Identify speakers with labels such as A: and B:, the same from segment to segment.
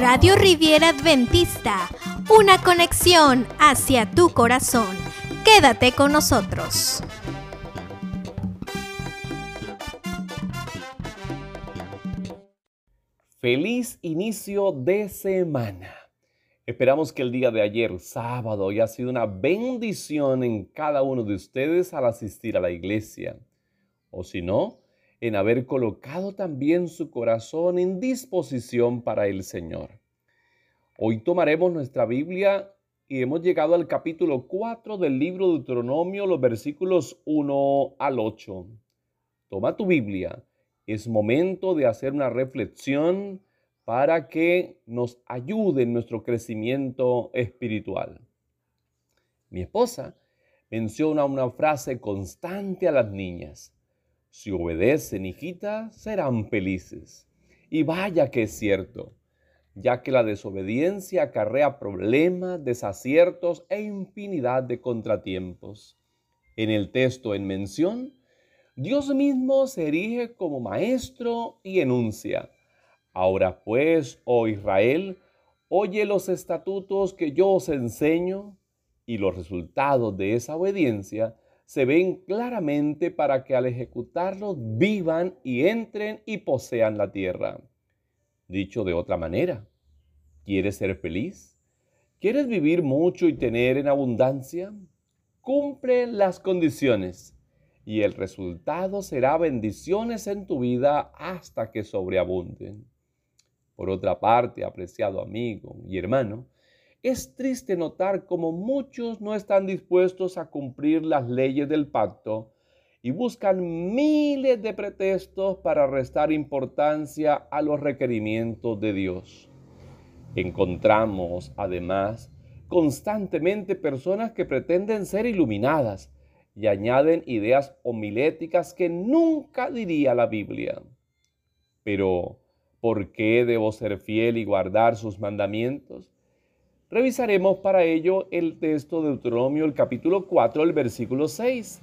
A: Radio Riviera Adventista, una conexión hacia tu corazón. Quédate con nosotros.
B: Feliz inicio de semana. Esperamos que el día de ayer, sábado, haya sido una bendición en cada uno de ustedes al asistir a la iglesia. O si no, en haber colocado también su corazón en disposición para el Señor. Hoy tomaremos nuestra Biblia y hemos llegado al capítulo 4 del libro de Deuteronomio, los versículos 1 al 8. Toma tu Biblia, es momento de hacer una reflexión para que nos ayude en nuestro crecimiento espiritual. Mi esposa menciona una frase constante a las niñas. Si obedecen, hijita, serán felices. Y vaya que es cierto, ya que la desobediencia acarrea problemas, desaciertos e infinidad de contratiempos. En el texto en mención, Dios mismo se erige como maestro y enuncia Ahora pues, oh Israel, oye los estatutos que yo os enseño y los resultados de esa obediencia se ven claramente para que al ejecutarlos vivan y entren y posean la tierra. Dicho de otra manera, ¿quieres ser feliz? ¿Quieres vivir mucho y tener en abundancia? Cumple las condiciones y el resultado será bendiciones en tu vida hasta que sobreabunden. Por otra parte, apreciado amigo y hermano, es triste notar cómo muchos no están dispuestos a cumplir las leyes del pacto y buscan miles de pretextos para restar importancia a los requerimientos de Dios. Encontramos, además, constantemente personas que pretenden ser iluminadas y añaden ideas homiléticas que nunca diría la Biblia. Pero, ¿Por qué debo ser fiel y guardar sus mandamientos? Revisaremos para ello el texto de Deuteronomio, el capítulo 4, el versículo 6.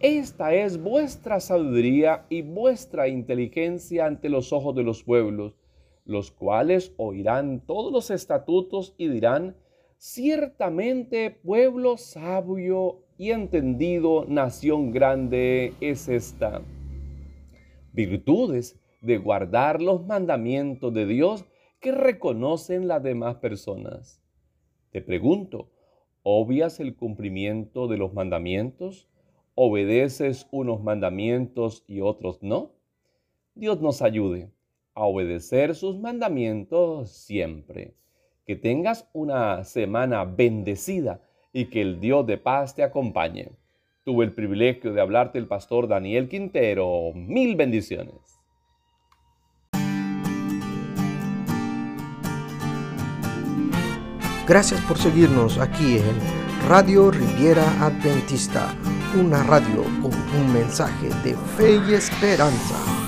B: Esta es vuestra sabiduría y vuestra inteligencia ante los ojos de los pueblos, los cuales oirán todos los estatutos y dirán, ciertamente pueblo sabio y entendido, nación grande es esta. Virtudes de guardar los mandamientos de Dios que reconocen las demás personas. Te pregunto, ¿obvias el cumplimiento de los mandamientos? ¿Obedeces unos mandamientos y otros no? Dios nos ayude a obedecer sus mandamientos siempre. Que tengas una semana bendecida y que el Dios de paz te acompañe. Tuve el privilegio de hablarte el pastor Daniel Quintero. Mil bendiciones.
C: Gracias por seguirnos aquí en Radio Riviera Adventista, una radio con un mensaje de fe y esperanza.